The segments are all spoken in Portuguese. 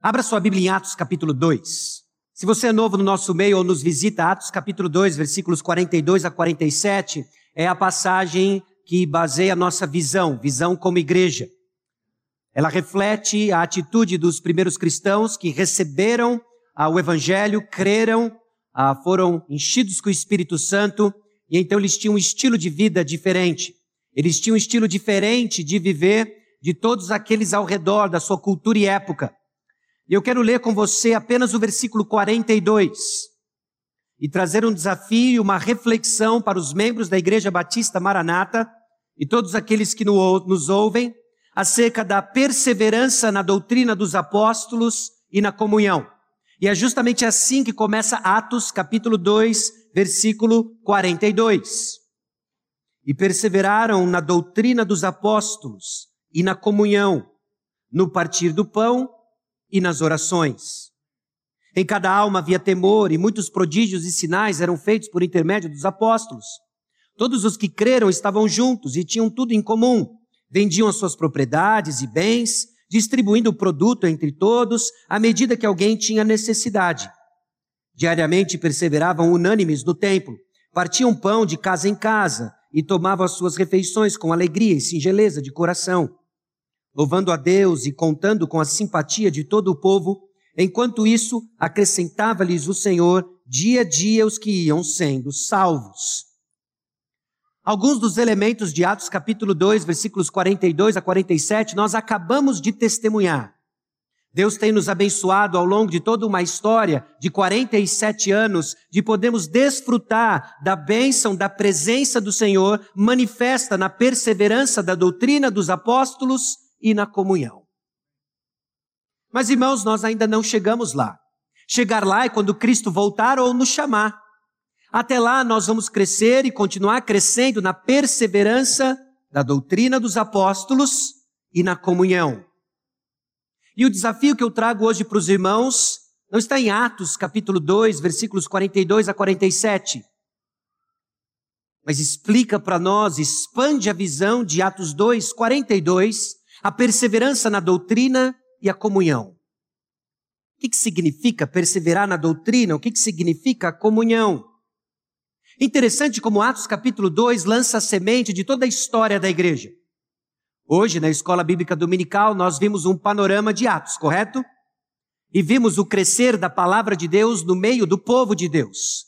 Abra sua Bíblia em Atos capítulo 2. Se você é novo no nosso meio ou nos visita, Atos capítulo 2, versículos 42 a 47, é a passagem que baseia a nossa visão, visão como igreja. Ela reflete a atitude dos primeiros cristãos que receberam o evangelho, creram, foram enchidos com o Espírito Santo e então eles tinham um estilo de vida diferente. Eles tinham um estilo diferente de viver de todos aqueles ao redor da sua cultura e época. E eu quero ler com você apenas o versículo 42 e trazer um desafio uma reflexão para os membros da Igreja Batista Maranata e todos aqueles que nos ouvem acerca da perseverança na doutrina dos apóstolos e na comunhão. E é justamente assim que começa Atos capítulo 2, versículo 42. E perseveraram na doutrina dos apóstolos e na comunhão, no partir do pão e nas orações. Em cada alma havia temor e muitos prodígios e sinais eram feitos por intermédio dos apóstolos. Todos os que creram estavam juntos e tinham tudo em comum. Vendiam as suas propriedades e bens, distribuindo o produto entre todos à medida que alguém tinha necessidade. Diariamente perseveravam unânimes no templo, partiam pão de casa em casa e tomavam as suas refeições com alegria e singeleza de coração louvando a Deus e contando com a simpatia de todo o povo, enquanto isso acrescentava-lhes o Senhor dia a dia os que iam sendo salvos. Alguns dos elementos de Atos capítulo 2, versículos 42 a 47, nós acabamos de testemunhar. Deus tem nos abençoado ao longo de toda uma história de 47 anos de podermos desfrutar da bênção, da presença do Senhor manifesta na perseverança da doutrina dos apóstolos e na comunhão. Mas, irmãos, nós ainda não chegamos lá. Chegar lá é quando Cristo voltar ou nos chamar. Até lá, nós vamos crescer e continuar crescendo na perseverança da doutrina dos apóstolos e na comunhão. E o desafio que eu trago hoje para os irmãos não está em Atos, capítulo 2, versículos 42 a 47. Mas explica para nós, expande a visão de Atos 2, 42 a perseverança na doutrina e a comunhão. O que, que significa perseverar na doutrina? O que, que significa a comunhão? Interessante como Atos capítulo 2 lança a semente de toda a história da igreja. Hoje, na escola bíblica dominical, nós vimos um panorama de Atos, correto? E vimos o crescer da palavra de Deus no meio do povo de Deus.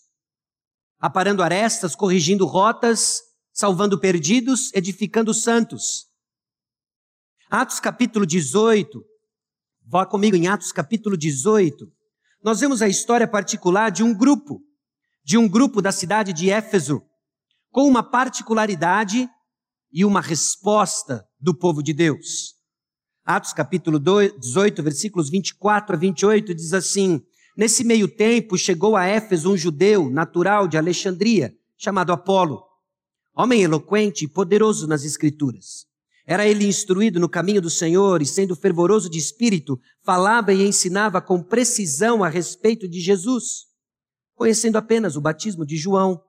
Aparando arestas, corrigindo rotas, salvando perdidos, edificando santos. Atos capítulo 18, vá comigo em Atos capítulo 18, nós vemos a história particular de um grupo, de um grupo da cidade de Éfeso, com uma particularidade e uma resposta do povo de Deus. Atos capítulo 18, versículos 24 a 28 diz assim: Nesse meio tempo chegou a Éfeso um judeu natural de Alexandria, chamado Apolo, homem eloquente e poderoso nas escrituras. Era ele instruído no caminho do Senhor e, sendo fervoroso de espírito, falava e ensinava com precisão a respeito de Jesus, conhecendo apenas o batismo de João.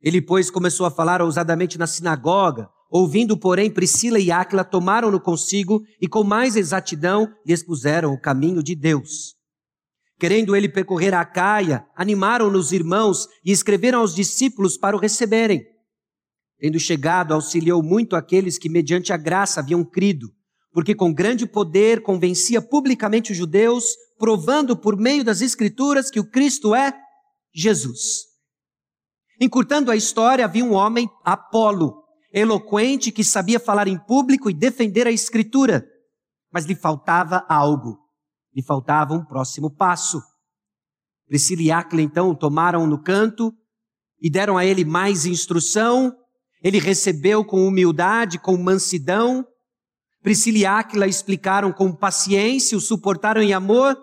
Ele, pois, começou a falar ousadamente na sinagoga, ouvindo, porém, Priscila e Áquila tomaram-no consigo e, com mais exatidão, lhe expuseram o caminho de Deus. Querendo ele percorrer a Caia, animaram-no os irmãos e escreveram aos discípulos para o receberem. Tendo chegado, auxiliou muito aqueles que, mediante a graça, haviam crido, porque com grande poder convencia publicamente os judeus, provando por meio das Escrituras que o Cristo é Jesus. Encurtando a história, havia um homem, Apolo, eloquente, que sabia falar em público e defender a Escritura, mas lhe faltava algo, lhe faltava um próximo passo. Priscila e Áquila, então, tomaram no canto e deram a ele mais instrução ele recebeu com humildade, com mansidão. Priscila e Áquila explicaram com paciência, o suportaram em amor,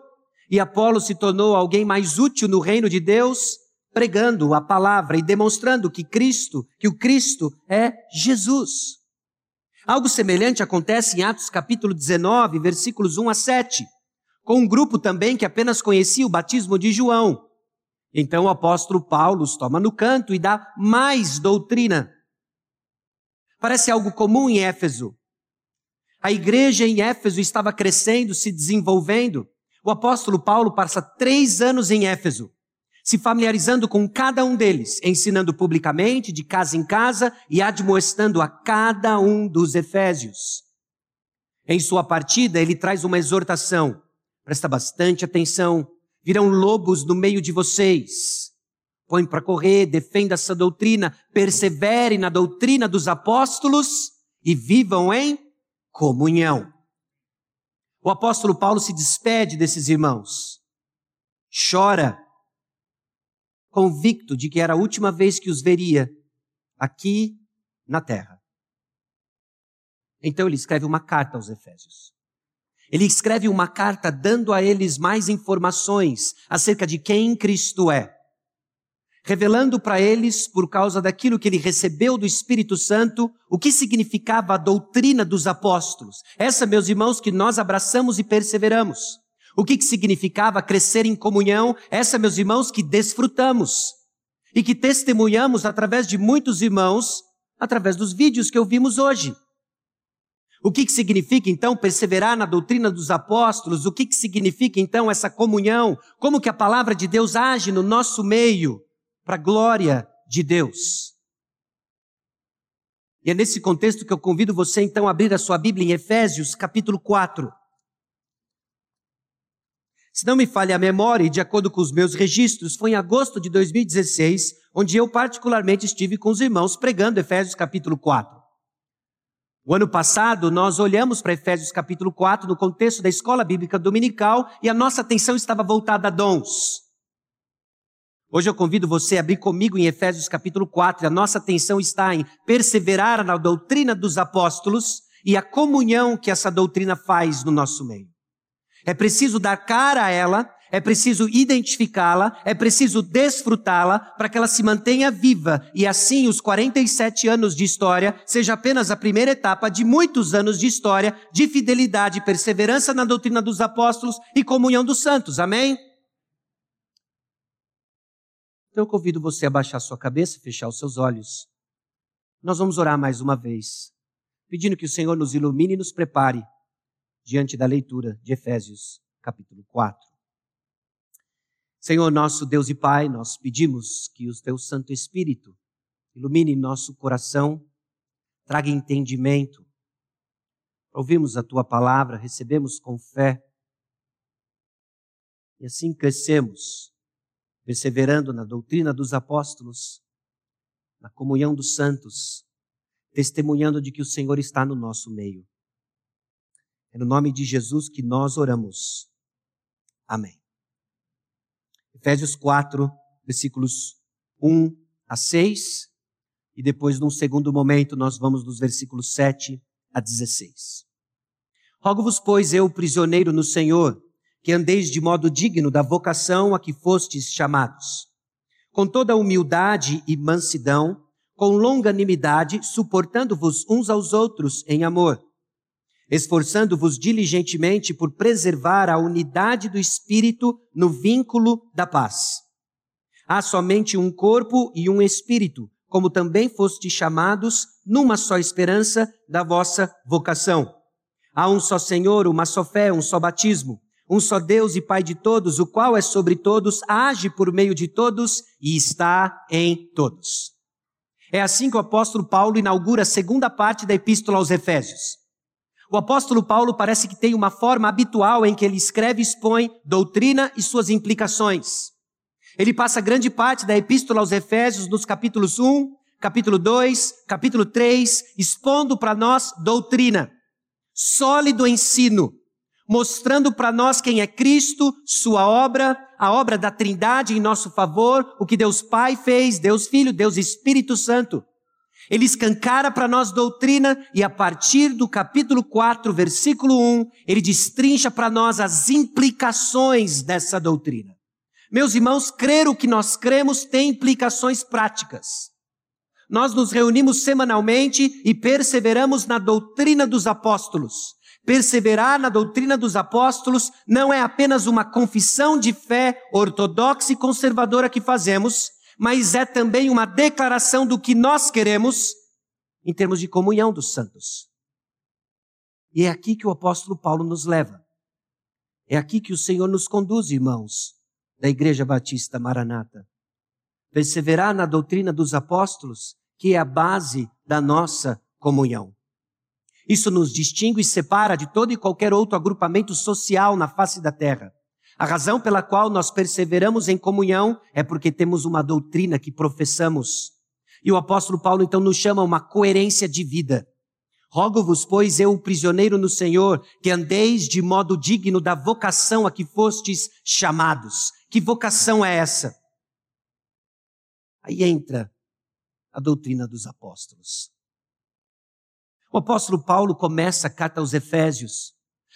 e Apolo se tornou alguém mais útil no reino de Deus, pregando a palavra e demonstrando que Cristo, que o Cristo é Jesus. Algo semelhante acontece em Atos capítulo 19, versículos 1 a 7, com um grupo também que apenas conhecia o batismo de João. Então o apóstolo Paulo os toma no canto e dá mais doutrina. Parece algo comum em Éfeso. A igreja em Éfeso estava crescendo, se desenvolvendo. O apóstolo Paulo passa três anos em Éfeso, se familiarizando com cada um deles, ensinando publicamente, de casa em casa e admoestando a cada um dos efésios. Em sua partida, ele traz uma exortação. Presta bastante atenção. Virão lobos no meio de vocês. Põe para correr, defenda essa doutrina, persevere na doutrina dos apóstolos e vivam em comunhão. O apóstolo Paulo se despede desses irmãos, chora, convicto de que era a última vez que os veria aqui na terra. Então ele escreve uma carta aos Efésios. Ele escreve uma carta dando a eles mais informações acerca de quem Cristo é revelando para eles, por causa daquilo que ele recebeu do Espírito Santo, o que significava a doutrina dos apóstolos. Essa, meus irmãos, que nós abraçamos e perseveramos. O que, que significava crescer em comunhão. Essa, meus irmãos, que desfrutamos. E que testemunhamos através de muitos irmãos, através dos vídeos que ouvimos hoje. O que, que significa então perseverar na doutrina dos apóstolos? O que, que significa então essa comunhão? Como que a palavra de Deus age no nosso meio? Para a glória de Deus. E é nesse contexto que eu convido você então a abrir a sua Bíblia em Efésios, capítulo 4. Se não me falha a memória, e de acordo com os meus registros, foi em agosto de 2016, onde eu particularmente estive com os irmãos pregando Efésios capítulo 4. O ano passado, nós olhamos para Efésios capítulo 4 no contexto da escola bíblica dominical e a nossa atenção estava voltada a dons. Hoje eu convido você a abrir comigo em Efésios capítulo 4. A nossa atenção está em perseverar na doutrina dos apóstolos e a comunhão que essa doutrina faz no nosso meio. É preciso dar cara a ela, é preciso identificá-la, é preciso desfrutá-la para que ela se mantenha viva e assim os 47 anos de história seja apenas a primeira etapa de muitos anos de história de fidelidade, perseverança na doutrina dos apóstolos e comunhão dos santos. Amém? Então eu convido você a baixar sua cabeça e fechar os seus olhos. Nós vamos orar mais uma vez, pedindo que o Senhor nos ilumine e nos prepare diante da leitura de Efésios, capítulo 4. Senhor nosso Deus e Pai, nós pedimos que o teu Santo Espírito ilumine nosso coração, traga entendimento. Ouvimos a tua palavra, recebemos com fé e assim crescemos perseverando na doutrina dos apóstolos, na comunhão dos santos, testemunhando de que o Senhor está no nosso meio. É no nome de Jesus que nós oramos. Amém. Efésios 4, versículos 1 a 6, e depois, num segundo momento, nós vamos dos versículos 7 a 16. Rogo-vos, pois, eu, prisioneiro no Senhor, que andeis de modo digno da vocação a que fostes chamados, com toda humildade e mansidão, com longanimidade, suportando-vos uns aos outros em amor, esforçando-vos diligentemente por preservar a unidade do espírito no vínculo da paz. Há somente um corpo e um espírito, como também fostes chamados numa só esperança da vossa vocação. Há um só Senhor, uma só fé, um só batismo um só Deus e Pai de todos, o qual é sobre todos, age por meio de todos e está em todos. É assim que o apóstolo Paulo inaugura a segunda parte da epístola aos Efésios. O apóstolo Paulo parece que tem uma forma habitual em que ele escreve e expõe doutrina e suas implicações. Ele passa grande parte da epístola aos Efésios nos capítulos 1, capítulo 2, capítulo 3, expondo para nós doutrina, sólido ensino, mostrando para nós quem é Cristo, sua obra, a obra da Trindade em nosso favor, o que Deus Pai fez, Deus Filho, Deus Espírito Santo. Ele escancara para nós doutrina e a partir do capítulo 4, versículo 1, ele destrincha para nós as implicações dessa doutrina. Meus irmãos, crer o que nós cremos tem implicações práticas. Nós nos reunimos semanalmente e perseveramos na doutrina dos apóstolos. Perseverar na doutrina dos apóstolos não é apenas uma confissão de fé ortodoxa e conservadora que fazemos, mas é também uma declaração do que nós queremos em termos de comunhão dos santos. E é aqui que o apóstolo Paulo nos leva. É aqui que o Senhor nos conduz, irmãos, da Igreja Batista Maranata. Perseverar na doutrina dos apóstolos, que é a base da nossa comunhão. Isso nos distingue e separa de todo e qualquer outro agrupamento social na face da terra. A razão pela qual nós perseveramos em comunhão é porque temos uma doutrina que professamos. E o apóstolo Paulo então nos chama uma coerência de vida. Rogo-vos, pois, eu, prisioneiro no Senhor, que andeis de modo digno da vocação a que fostes chamados. Que vocação é essa? Aí entra a doutrina dos apóstolos. O apóstolo Paulo começa a carta aos Efésios,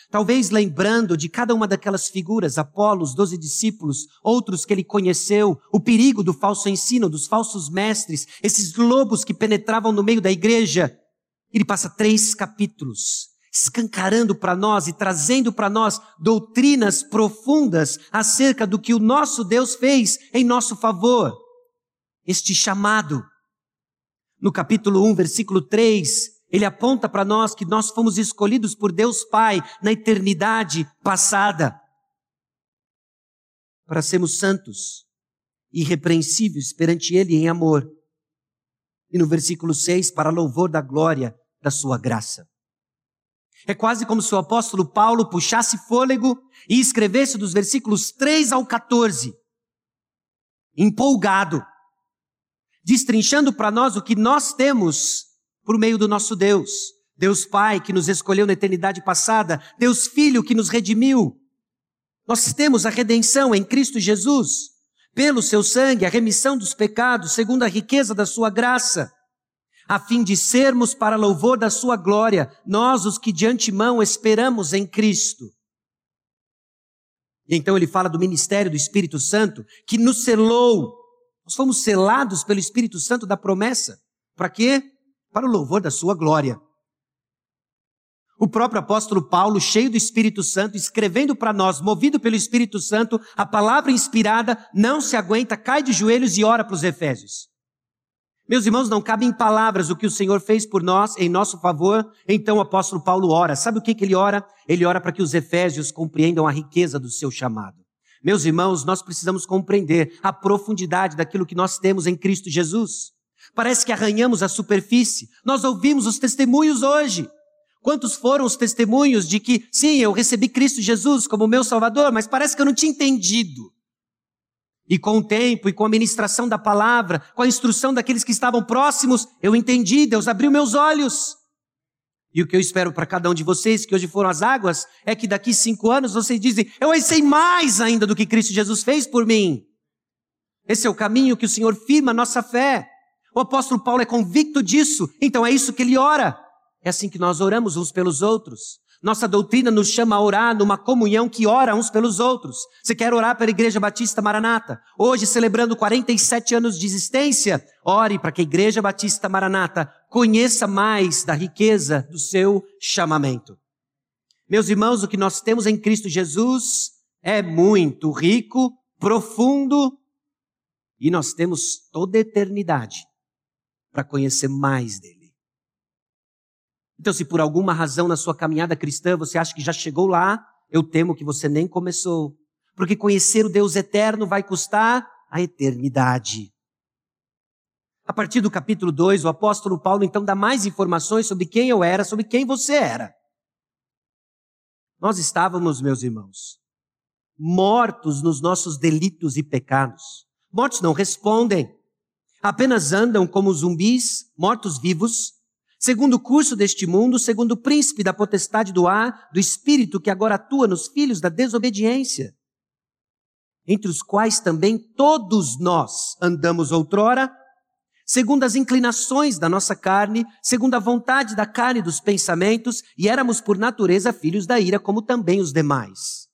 talvez lembrando de cada uma daquelas figuras, Apolos, doze discípulos, outros que ele conheceu, o perigo do falso ensino, dos falsos mestres, esses lobos que penetravam no meio da igreja. Ele passa três capítulos escancarando para nós e trazendo para nós doutrinas profundas acerca do que o nosso Deus fez em nosso favor. Este chamado. No capítulo 1, versículo 3, ele aponta para nós que nós fomos escolhidos por Deus Pai na eternidade passada para sermos santos, irrepreensíveis perante Ele em amor. E no versículo 6, para louvor da glória da Sua graça. É quase como se o apóstolo Paulo puxasse fôlego e escrevesse dos versículos 3 ao 14, empolgado, destrinchando para nós o que nós temos por meio do nosso Deus. Deus Pai que nos escolheu na eternidade passada, Deus Filho que nos redimiu. Nós temos a redenção em Cristo Jesus, pelo seu sangue, a remissão dos pecados, segundo a riqueza da sua graça, a fim de sermos para louvor da sua glória, nós os que de antemão esperamos em Cristo. E então ele fala do ministério do Espírito Santo que nos selou. Nós fomos selados pelo Espírito Santo da promessa. Para quê? Para o louvor da sua glória. O próprio apóstolo Paulo, cheio do Espírito Santo, escrevendo para nós, movido pelo Espírito Santo, a palavra inspirada, não se aguenta, cai de joelhos e ora para os Efésios. Meus irmãos, não cabe em palavras o que o Senhor fez por nós, em nosso favor, então o apóstolo Paulo ora. Sabe o que, que ele ora? Ele ora para que os Efésios compreendam a riqueza do seu chamado. Meus irmãos, nós precisamos compreender a profundidade daquilo que nós temos em Cristo Jesus. Parece que arranhamos a superfície. Nós ouvimos os testemunhos hoje. Quantos foram os testemunhos de que, sim, eu recebi Cristo Jesus como meu Salvador, mas parece que eu não tinha entendido. E com o tempo e com a ministração da palavra, com a instrução daqueles que estavam próximos, eu entendi, Deus abriu meus olhos. E o que eu espero para cada um de vocês, que hoje foram as águas, é que daqui cinco anos vocês dizem, eu sei mais ainda do que Cristo Jesus fez por mim. Esse é o caminho que o Senhor firma a nossa fé. O apóstolo Paulo é convicto disso, então é isso que ele ora. É assim que nós oramos uns pelos outros. Nossa doutrina nos chama a orar numa comunhão que ora uns pelos outros. Você quer orar pela Igreja Batista Maranata? Hoje, celebrando 47 anos de existência, ore para que a Igreja Batista Maranata conheça mais da riqueza do seu chamamento. Meus irmãos, o que nós temos em Cristo Jesus é muito rico, profundo, e nós temos toda a eternidade para conhecer mais dele. Então, se por alguma razão na sua caminhada cristã você acha que já chegou lá, eu temo que você nem começou. Porque conhecer o Deus eterno vai custar a eternidade. A partir do capítulo 2, o apóstolo Paulo então dá mais informações sobre quem eu era, sobre quem você era. Nós estávamos, meus irmãos, mortos nos nossos delitos e pecados. Mortos não respondem apenas andam como zumbis, mortos-vivos, segundo o curso deste mundo, segundo o príncipe da potestade do ar, do espírito que agora atua nos filhos da desobediência, entre os quais também todos nós andamos outrora, segundo as inclinações da nossa carne, segundo a vontade da carne e dos pensamentos, e éramos por natureza filhos da ira, como também os demais.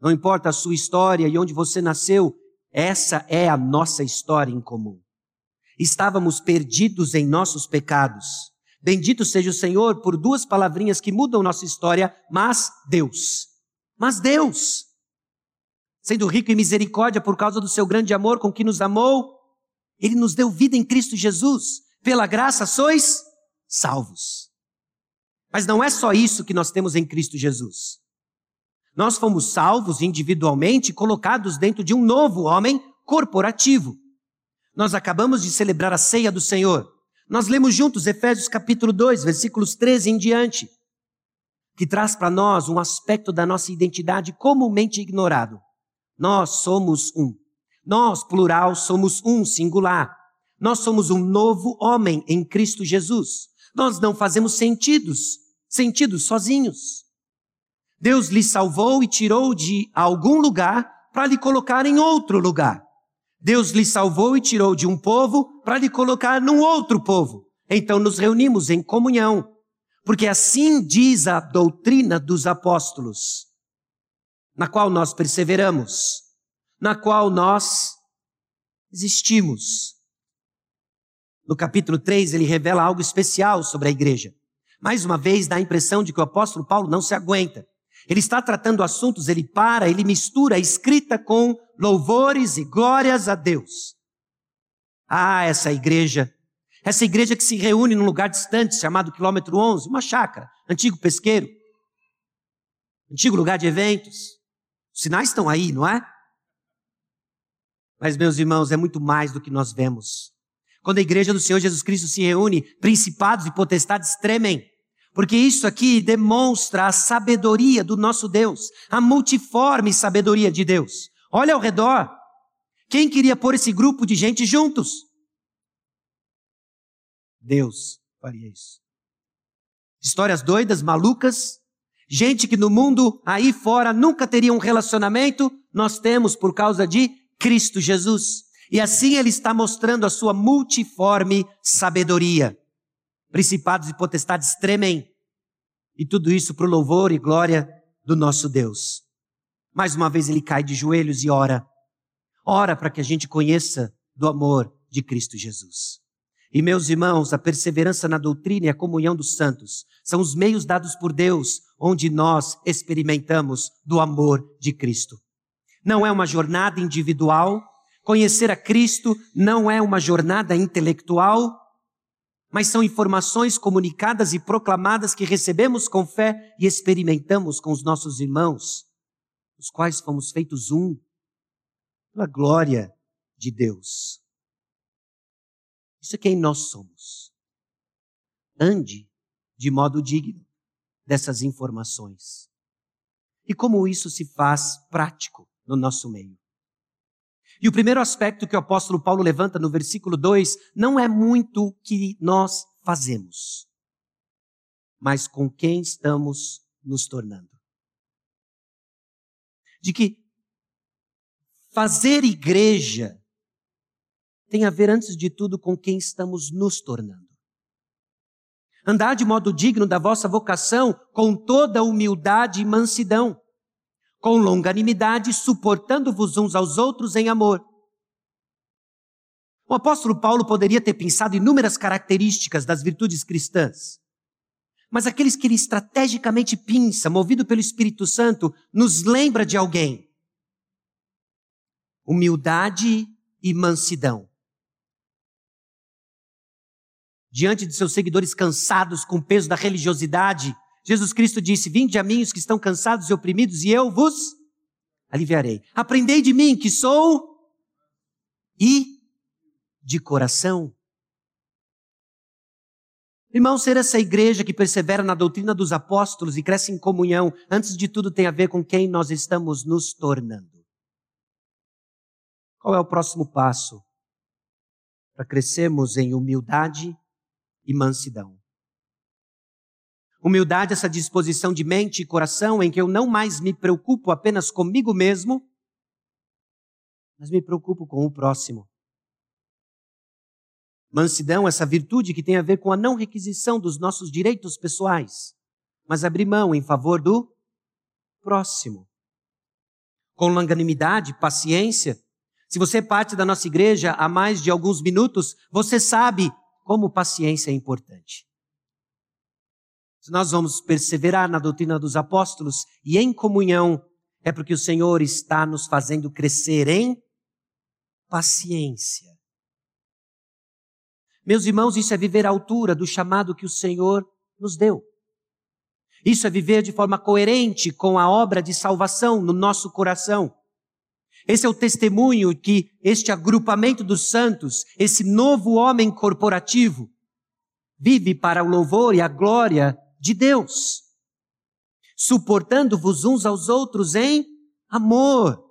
Não importa a sua história e onde você nasceu, essa é a nossa história em comum. Estávamos perdidos em nossos pecados. Bendito seja o Senhor por duas palavrinhas que mudam nossa história, mas Deus. Mas Deus, sendo rico em misericórdia por causa do seu grande amor com que nos amou, ele nos deu vida em Cristo Jesus. Pela graça sois salvos. Mas não é só isso que nós temos em Cristo Jesus. Nós fomos salvos individualmente, colocados dentro de um novo homem corporativo. Nós acabamos de celebrar a ceia do Senhor. Nós lemos juntos Efésios capítulo 2, versículos 13 em diante, que traz para nós um aspecto da nossa identidade comumente ignorado. Nós somos um. Nós, plural, somos um singular. Nós somos um novo homem em Cristo Jesus. Nós não fazemos sentidos, sentidos sozinhos. Deus lhe salvou e tirou de algum lugar para lhe colocar em outro lugar. Deus lhe salvou e tirou de um povo para lhe colocar num outro povo. Então nos reunimos em comunhão, porque assim diz a doutrina dos apóstolos, na qual nós perseveramos, na qual nós existimos. No capítulo 3, ele revela algo especial sobre a igreja. Mais uma vez, dá a impressão de que o apóstolo Paulo não se aguenta. Ele está tratando assuntos, ele para, ele mistura a escrita com louvores e glórias a Deus. Ah, essa igreja, essa igreja que se reúne num lugar distante chamado quilômetro 11, uma chácara, antigo pesqueiro, antigo lugar de eventos. Os sinais estão aí, não é? Mas, meus irmãos, é muito mais do que nós vemos. Quando a igreja do Senhor Jesus Cristo se reúne, principados e potestades tremem. Porque isso aqui demonstra a sabedoria do nosso Deus, a multiforme sabedoria de Deus. Olha ao redor. Quem queria pôr esse grupo de gente juntos? Deus faria isso. Histórias doidas, malucas, gente que no mundo aí fora nunca teria um relacionamento, nós temos por causa de Cristo Jesus. E assim ele está mostrando a sua multiforme sabedoria. Principados e potestades tremem. E tudo isso para o louvor e glória do nosso Deus. Mais uma vez ele cai de joelhos e ora. Ora para que a gente conheça do amor de Cristo Jesus. E meus irmãos, a perseverança na doutrina e a comunhão dos santos são os meios dados por Deus onde nós experimentamos do amor de Cristo. Não é uma jornada individual, conhecer a Cristo não é uma jornada intelectual, mas são informações comunicadas e proclamadas que recebemos com fé e experimentamos com os nossos irmãos, os quais fomos feitos um, pela glória de Deus. Isso é quem nós somos. Ande de modo digno dessas informações. E como isso se faz prático no nosso meio? E o primeiro aspecto que o apóstolo Paulo levanta no versículo 2 não é muito o que nós fazemos, mas com quem estamos nos tornando. De que fazer igreja tem a ver, antes de tudo, com quem estamos nos tornando. Andar de modo digno da vossa vocação, com toda humildade e mansidão com longanimidade, suportando-vos uns aos outros em amor. O apóstolo Paulo poderia ter pensado inúmeras características das virtudes cristãs. Mas aqueles que ele estrategicamente pinça, movido pelo Espírito Santo, nos lembra de alguém. Humildade e mansidão. Diante de seus seguidores cansados com o peso da religiosidade, Jesus Cristo disse: Vinde a mim os que estão cansados e oprimidos, e eu vos aliviarei. Aprendei de mim, que sou e de coração. Irmão, ser essa igreja que persevera na doutrina dos apóstolos e cresce em comunhão, antes de tudo tem a ver com quem nós estamos nos tornando. Qual é o próximo passo para crescermos em humildade e mansidão? Humildade, essa disposição de mente e coração em que eu não mais me preocupo apenas comigo mesmo, mas me preocupo com o próximo. Mansidão, essa virtude que tem a ver com a não requisição dos nossos direitos pessoais, mas abrir mão em favor do próximo. Com longanimidade, paciência. Se você é parte da nossa igreja há mais de alguns minutos, você sabe como paciência é importante. Se nós vamos perseverar na doutrina dos apóstolos e em comunhão, é porque o Senhor está nos fazendo crescer em paciência. Meus irmãos, isso é viver à altura do chamado que o Senhor nos deu. Isso é viver de forma coerente com a obra de salvação no nosso coração. Esse é o testemunho que este agrupamento dos santos, esse novo homem corporativo, vive para o louvor e a glória de Deus, suportando-vos uns aos outros em amor.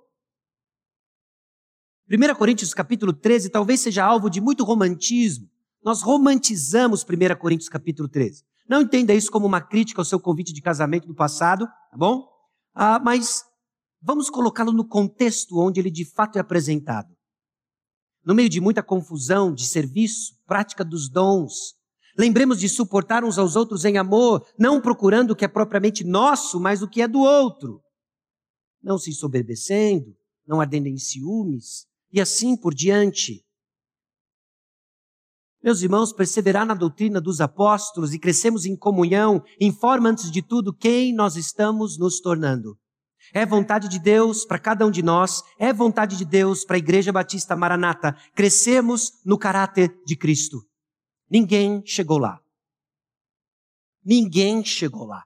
1 Coríntios capítulo 13 talvez seja alvo de muito romantismo. Nós romantizamos 1 Coríntios capítulo 13. Não entenda isso como uma crítica ao seu convite de casamento do passado, tá bom? Ah, mas vamos colocá-lo no contexto onde ele de fato é apresentado. No meio de muita confusão de serviço, prática dos dons, lembremos de suportar uns aos outros em amor, não procurando o que é propriamente nosso, mas o que é do outro. Não se soberbecendo, não ardendo em ciúmes, e assim por diante. Meus irmãos, perseverar na doutrina dos apóstolos e crescemos em comunhão informa, antes de tudo, quem nós estamos nos tornando. É vontade de Deus para cada um de nós, é vontade de Deus para a Igreja Batista Maranata. Crescemos no caráter de Cristo. Ninguém chegou lá. Ninguém chegou lá.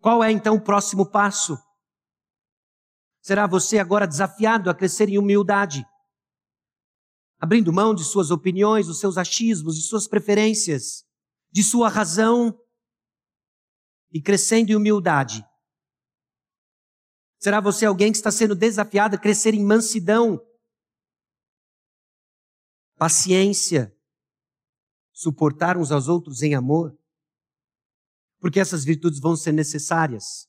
Qual é então o próximo passo? Será você agora desafiado a crescer em humildade abrindo mão de suas opiniões, dos seus achismos, de suas preferências, de sua razão e crescendo em humildade. Será você alguém que está sendo desafiado a crescer em mansidão, paciência, suportar uns aos outros em amor? Porque essas virtudes vão ser necessárias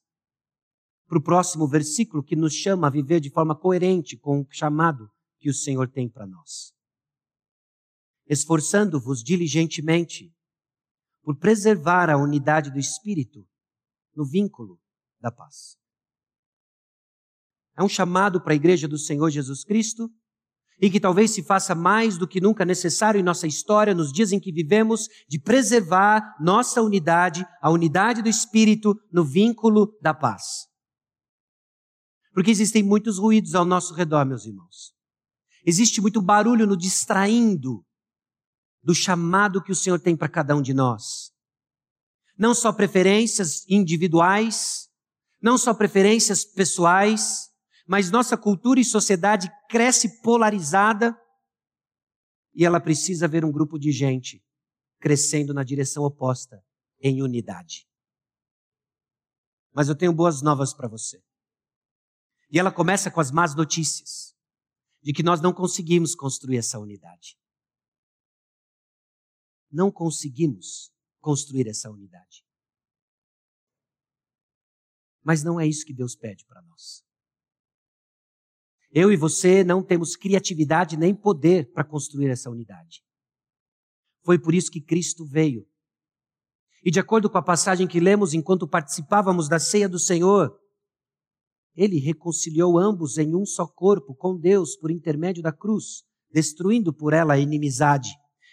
para o próximo versículo que nos chama a viver de forma coerente com o chamado que o Senhor tem para nós esforçando-vos diligentemente por preservar a unidade do Espírito no vínculo da paz. É um chamado para a igreja do Senhor Jesus Cristo e que talvez se faça mais do que nunca necessário em nossa história, nos dias em que vivemos, de preservar nossa unidade, a unidade do Espírito no vínculo da paz. Porque existem muitos ruídos ao nosso redor, meus irmãos. Existe muito barulho no distraindo do chamado que o Senhor tem para cada um de nós. Não só preferências individuais, não só preferências pessoais, mas nossa cultura e sociedade cresce polarizada e ela precisa ver um grupo de gente crescendo na direção oposta, em unidade. Mas eu tenho boas novas para você. E ela começa com as más notícias de que nós não conseguimos construir essa unidade não conseguimos construir essa unidade. Mas não é isso que Deus pede para nós. Eu e você não temos criatividade nem poder para construir essa unidade. Foi por isso que Cristo veio. E de acordo com a passagem que lemos enquanto participávamos da ceia do Senhor, ele reconciliou ambos em um só corpo com Deus por intermédio da cruz, destruindo por ela a inimizade.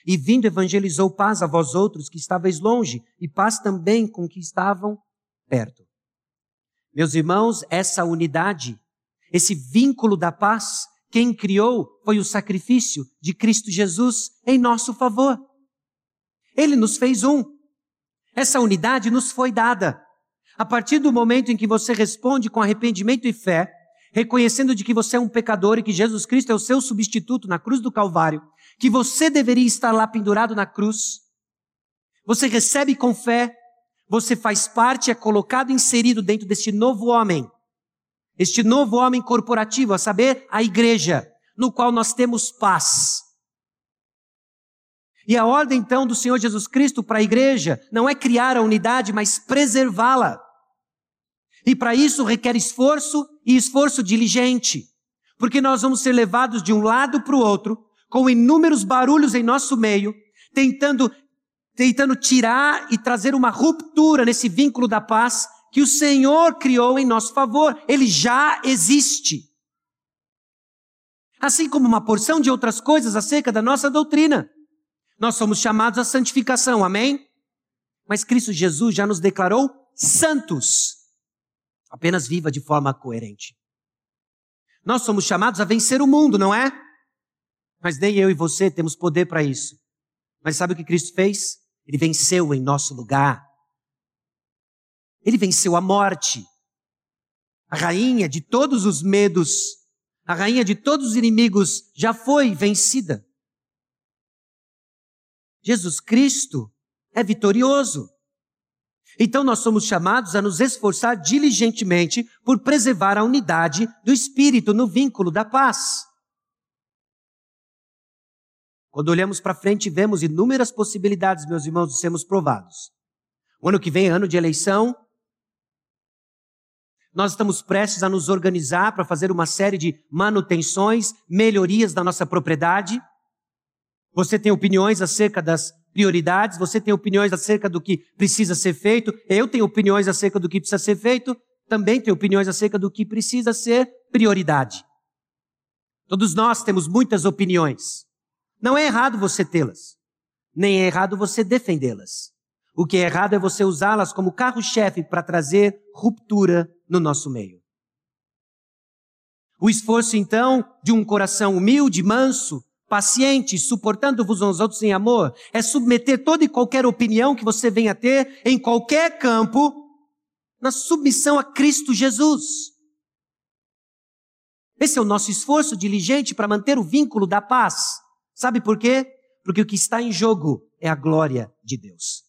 E vindo evangelizou paz a vós outros que estáveis longe, e paz também com que estavam perto. Meus irmãos, essa unidade, esse vínculo da paz, quem criou foi o sacrifício de Cristo Jesus em nosso favor. Ele nos fez um. Essa unidade nos foi dada. A partir do momento em que você responde com arrependimento e fé, reconhecendo de que você é um pecador e que Jesus Cristo é o seu substituto na cruz do Calvário, que você deveria estar lá pendurado na cruz, você recebe com fé, você faz parte, é colocado, inserido dentro deste novo homem, este novo homem corporativo, a saber, a igreja, no qual nós temos paz. E a ordem então do Senhor Jesus Cristo para a igreja não é criar a unidade, mas preservá-la. E para isso requer esforço e esforço diligente, porque nós vamos ser levados de um lado para o outro, com inúmeros barulhos em nosso meio, tentando, tentando tirar e trazer uma ruptura nesse vínculo da paz que o Senhor criou em nosso favor. Ele já existe. Assim como uma porção de outras coisas acerca da nossa doutrina. Nós somos chamados à santificação, amém? Mas Cristo Jesus já nos declarou santos. Apenas viva de forma coerente. Nós somos chamados a vencer o mundo, não é? Mas nem eu e você temos poder para isso. Mas sabe o que Cristo fez? Ele venceu em nosso lugar. Ele venceu a morte. A rainha de todos os medos, a rainha de todos os inimigos já foi vencida. Jesus Cristo é vitorioso. Então nós somos chamados a nos esforçar diligentemente por preservar a unidade do Espírito no vínculo da paz. Quando olhamos para frente, vemos inúmeras possibilidades, meus irmãos, de sermos provados. O ano que vem é ano de eleição. Nós estamos prestes a nos organizar para fazer uma série de manutenções, melhorias da nossa propriedade. Você tem opiniões acerca das prioridades, você tem opiniões acerca do que precisa ser feito, eu tenho opiniões acerca do que precisa ser feito, também tenho opiniões acerca do que precisa ser prioridade. Todos nós temos muitas opiniões. Não é errado você tê-las, nem é errado você defendê-las. O que é errado é você usá-las como carro-chefe para trazer ruptura no nosso meio. O esforço, então, de um coração humilde, manso, paciente, suportando-vos uns aos outros em amor, é submeter toda e qualquer opinião que você venha ter em qualquer campo na submissão a Cristo Jesus. Esse é o nosso esforço diligente para manter o vínculo da paz. Sabe por quê? Porque o que está em jogo é a glória de Deus.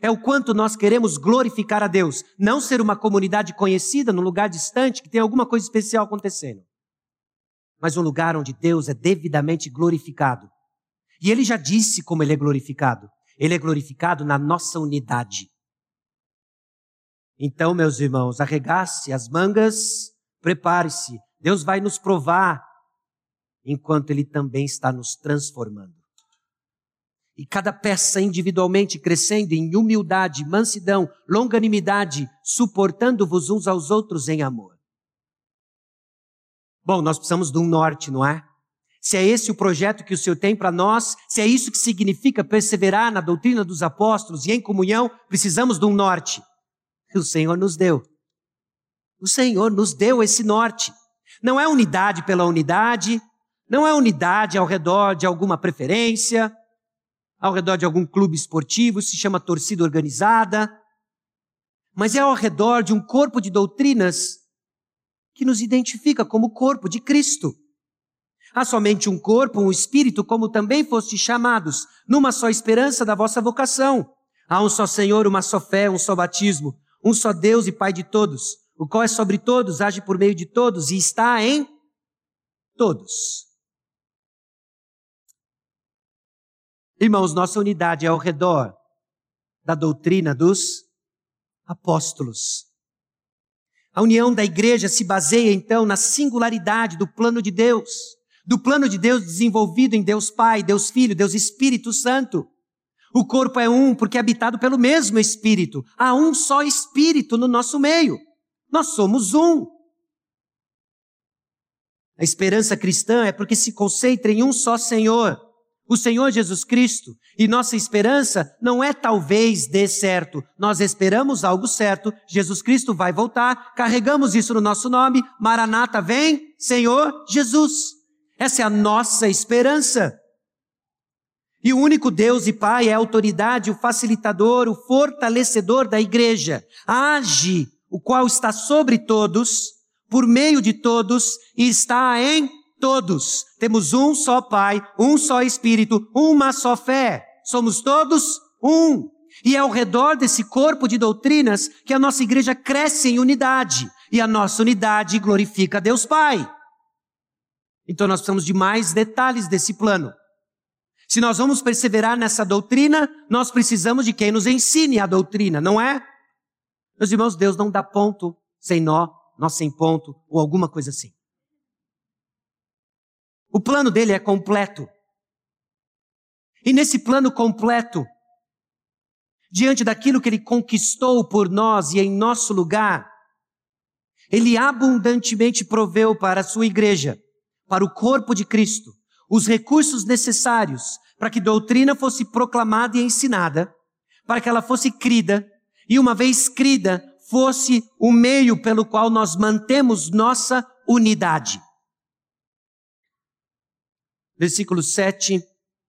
É o quanto nós queremos glorificar a Deus, não ser uma comunidade conhecida num lugar distante que tem alguma coisa especial acontecendo, mas um lugar onde Deus é devidamente glorificado. E ele já disse como ele é glorificado. Ele é glorificado na nossa unidade. Então, meus irmãos, arregace as mangas, prepare-se. Deus vai nos provar enquanto Ele também está nos transformando. E cada peça individualmente crescendo em humildade, mansidão, longanimidade, suportando-vos uns aos outros em amor. Bom, nós precisamos de um norte, não é? Se é esse o projeto que o Senhor tem para nós, se é isso que significa perseverar na doutrina dos apóstolos e em comunhão, precisamos de um norte. O Senhor nos deu. O Senhor nos deu esse norte. Não é unidade pela unidade, não é unidade ao redor de alguma preferência, ao redor de algum clube esportivo, se chama torcida organizada, mas é ao redor de um corpo de doutrinas que nos identifica como corpo de Cristo. Há somente um corpo, um espírito, como também foste chamados, numa só esperança da vossa vocação. Há um só Senhor, uma só fé, um só batismo, um só Deus e Pai de todos, o qual é sobre todos, age por meio de todos e está em todos. Irmãos, nossa unidade é ao redor da doutrina dos apóstolos. A união da igreja se baseia então na singularidade do plano de Deus, do plano de Deus desenvolvido em Deus Pai, Deus Filho, Deus Espírito Santo. O corpo é um porque é habitado pelo mesmo Espírito. Há um só Espírito no nosso meio. Nós somos um. A esperança cristã é porque se concentra em um só Senhor o Senhor Jesus Cristo. E nossa esperança não é talvez dê certo. Nós esperamos algo certo. Jesus Cristo vai voltar. Carregamos isso no nosso nome. Maranata vem, Senhor Jesus. Essa é a nossa esperança. E o único Deus e Pai é a autoridade, o facilitador, o fortalecedor da igreja. Age, o qual está sobre todos, por meio de todos e está em todos. Temos um só Pai, um só Espírito, uma só fé. Somos todos um. E é ao redor desse corpo de doutrinas que a nossa igreja cresce em unidade. E a nossa unidade glorifica Deus Pai. Então nós precisamos de mais detalhes desse plano. Se nós vamos perseverar nessa doutrina, nós precisamos de quem nos ensine a doutrina, não é? Meus irmãos, Deus não dá ponto sem nó, nó sem ponto, ou alguma coisa assim. O plano dele é completo. E nesse plano completo, diante daquilo que ele conquistou por nós e em nosso lugar, ele abundantemente proveu para a sua igreja, para o corpo de Cristo, os recursos necessários para que doutrina fosse proclamada e ensinada, para que ela fosse crida, e uma vez crida, fosse o meio pelo qual nós mantemos nossa unidade versículos 7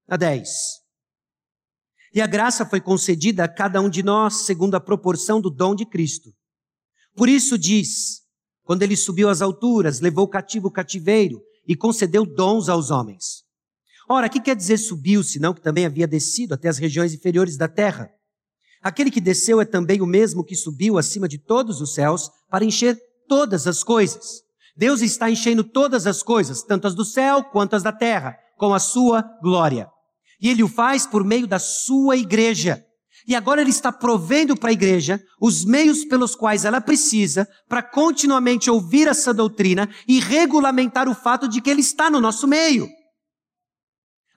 a 10. E a graça foi concedida a cada um de nós segundo a proporção do dom de Cristo. Por isso diz, quando ele subiu às alturas, levou cativo o cativeiro e concedeu dons aos homens. Ora, que quer dizer subiu, senão que também havia descido até as regiões inferiores da terra? Aquele que desceu é também o mesmo que subiu acima de todos os céus para encher todas as coisas. Deus está enchendo todas as coisas, tanto as do céu quanto as da terra, com a sua glória. E ele o faz por meio da sua igreja. E agora ele está provendo para a igreja os meios pelos quais ela precisa para continuamente ouvir essa doutrina e regulamentar o fato de que ele está no nosso meio.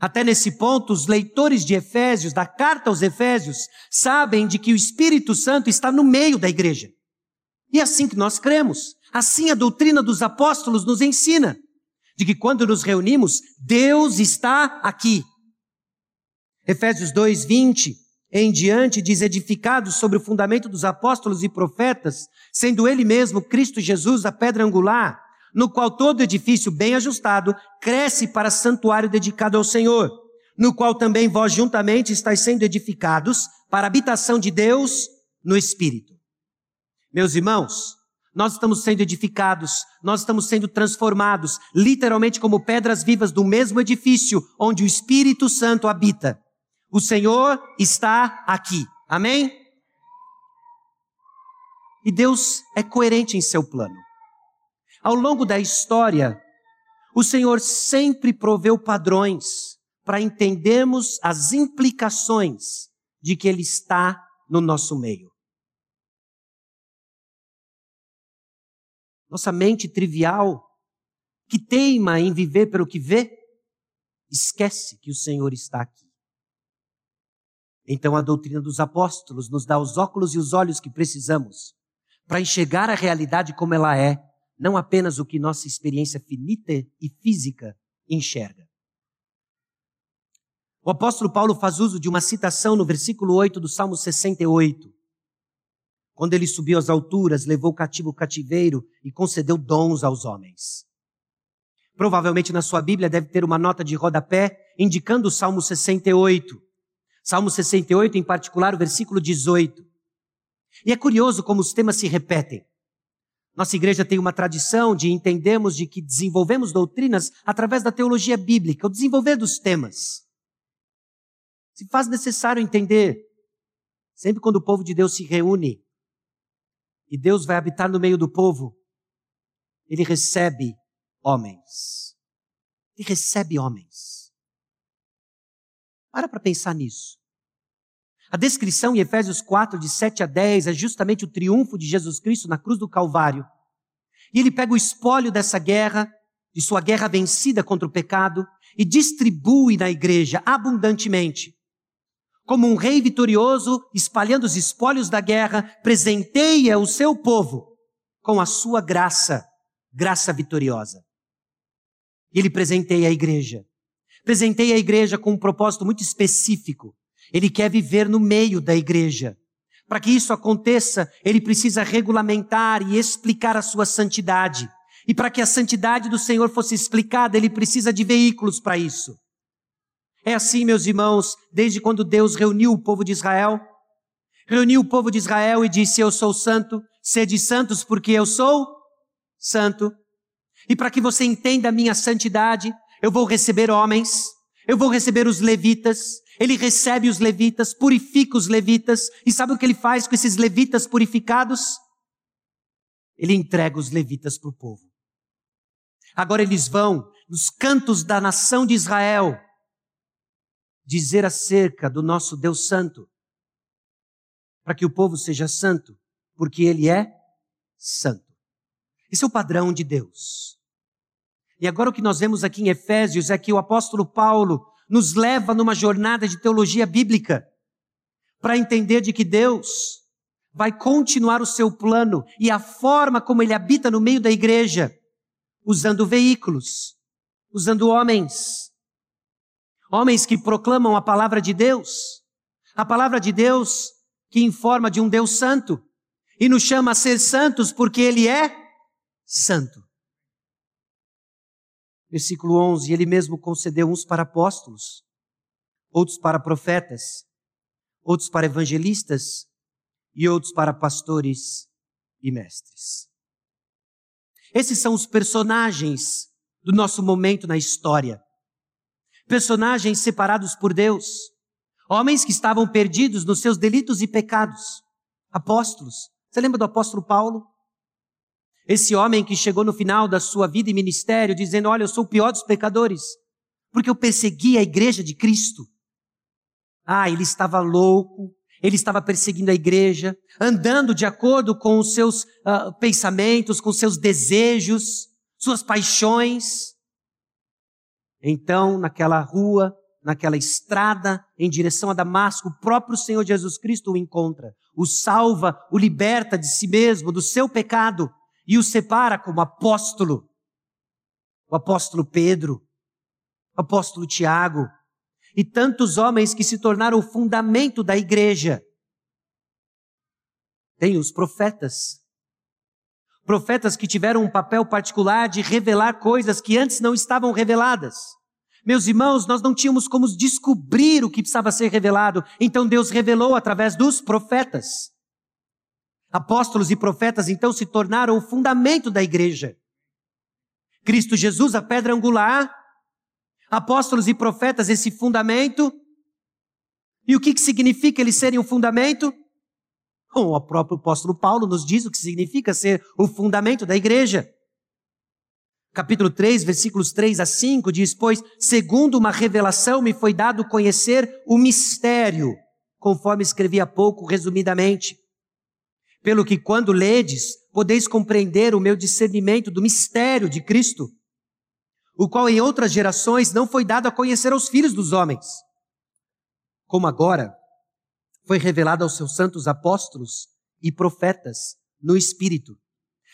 Até nesse ponto, os leitores de Efésios, da carta aos Efésios, sabem de que o Espírito Santo está no meio da igreja. E é assim que nós cremos. Assim a doutrina dos apóstolos nos ensina. De que quando nos reunimos, Deus está aqui. Efésios 2, 20 em diante diz edificados sobre o fundamento dos apóstolos e profetas, sendo ele mesmo Cristo Jesus a pedra angular, no qual todo edifício bem ajustado cresce para santuário dedicado ao Senhor, no qual também vós juntamente estáis sendo edificados para a habitação de Deus no Espírito. Meus irmãos, nós estamos sendo edificados, nós estamos sendo transformados, literalmente como pedras vivas do mesmo edifício onde o Espírito Santo habita. O Senhor está aqui. Amém? E Deus é coerente em seu plano. Ao longo da história, o Senhor sempre proveu padrões para entendermos as implicações de que Ele está no nosso meio. Nossa mente trivial, que teima em viver pelo que vê, esquece que o Senhor está aqui. Então a doutrina dos apóstolos nos dá os óculos e os olhos que precisamos para enxergar a realidade como ela é, não apenas o que nossa experiência finita e física enxerga. O apóstolo Paulo faz uso de uma citação no versículo 8 do Salmo 68. Quando ele subiu às alturas, levou cativo o cativeiro e concedeu dons aos homens. Provavelmente na sua Bíblia deve ter uma nota de rodapé indicando o Salmo 68. Salmo 68, em particular, o versículo 18. E é curioso como os temas se repetem. Nossa igreja tem uma tradição de entendermos de que desenvolvemos doutrinas através da teologia bíblica, o desenvolver dos temas. Se faz necessário entender, sempre quando o povo de Deus se reúne e Deus vai habitar no meio do povo, ele recebe homens. Ele recebe homens. Para para pensar nisso. A descrição em Efésios 4, de 7 a 10, é justamente o triunfo de Jesus Cristo na cruz do Calvário. E ele pega o espólio dessa guerra, de sua guerra vencida contra o pecado, e distribui na igreja abundantemente. Como um rei vitorioso, espalhando os espólios da guerra, presenteia o seu povo com a sua graça, graça vitoriosa. Ele presenteia a igreja Apresentei a igreja com um propósito muito específico. Ele quer viver no meio da igreja. Para que isso aconteça, ele precisa regulamentar e explicar a sua santidade. E para que a santidade do Senhor fosse explicada, ele precisa de veículos para isso. É assim, meus irmãos, desde quando Deus reuniu o povo de Israel. Reuniu o povo de Israel e disse: Eu sou santo, sede santos porque eu sou santo. E para que você entenda a minha santidade, eu vou receber homens, eu vou receber os levitas, ele recebe os levitas, purifica os levitas, e sabe o que ele faz com esses levitas purificados? Ele entrega os levitas para o povo. Agora eles vão, nos cantos da nação de Israel, dizer acerca do nosso Deus Santo, para que o povo seja santo, porque ele é santo. Esse é o padrão de Deus. E agora o que nós vemos aqui em Efésios é que o apóstolo Paulo nos leva numa jornada de teologia bíblica para entender de que Deus vai continuar o seu plano e a forma como ele habita no meio da igreja, usando veículos, usando homens. Homens que proclamam a palavra de Deus, a palavra de Deus que informa de um Deus santo e nos chama a ser santos porque ele é santo. Versículo 11: Ele mesmo concedeu uns para apóstolos, outros para profetas, outros para evangelistas e outros para pastores e mestres. Esses são os personagens do nosso momento na história. Personagens separados por Deus. Homens que estavam perdidos nos seus delitos e pecados. Apóstolos. Você lembra do apóstolo Paulo? Esse homem que chegou no final da sua vida e ministério dizendo: Olha, eu sou o pior dos pecadores, porque eu persegui a igreja de Cristo. Ah, ele estava louco, ele estava perseguindo a igreja, andando de acordo com os seus uh, pensamentos, com seus desejos, suas paixões. Então, naquela rua, naquela estrada em direção a Damasco, o próprio Senhor Jesus Cristo o encontra, o salva, o liberta de si mesmo, do seu pecado e o separa como apóstolo. O apóstolo Pedro, o apóstolo Tiago, e tantos homens que se tornaram o fundamento da igreja. Tem os profetas. Profetas que tiveram um papel particular de revelar coisas que antes não estavam reveladas. Meus irmãos, nós não tínhamos como descobrir o que precisava ser revelado, então Deus revelou através dos profetas. Apóstolos e profetas então se tornaram o fundamento da igreja. Cristo Jesus, a pedra angular, apóstolos e profetas, esse fundamento. E o que, que significa eles serem um fundamento? Bom, o próprio apóstolo Paulo nos diz o que significa ser o fundamento da igreja. Capítulo 3, versículos 3 a 5 diz: Pois, segundo uma revelação, me foi dado conhecer o mistério, conforme escrevi há pouco, resumidamente. Pelo que, quando ledes, podeis compreender o meu discernimento do mistério de Cristo, o qual em outras gerações não foi dado a conhecer aos filhos dos homens, como agora foi revelado aos seus santos apóstolos e profetas no Espírito,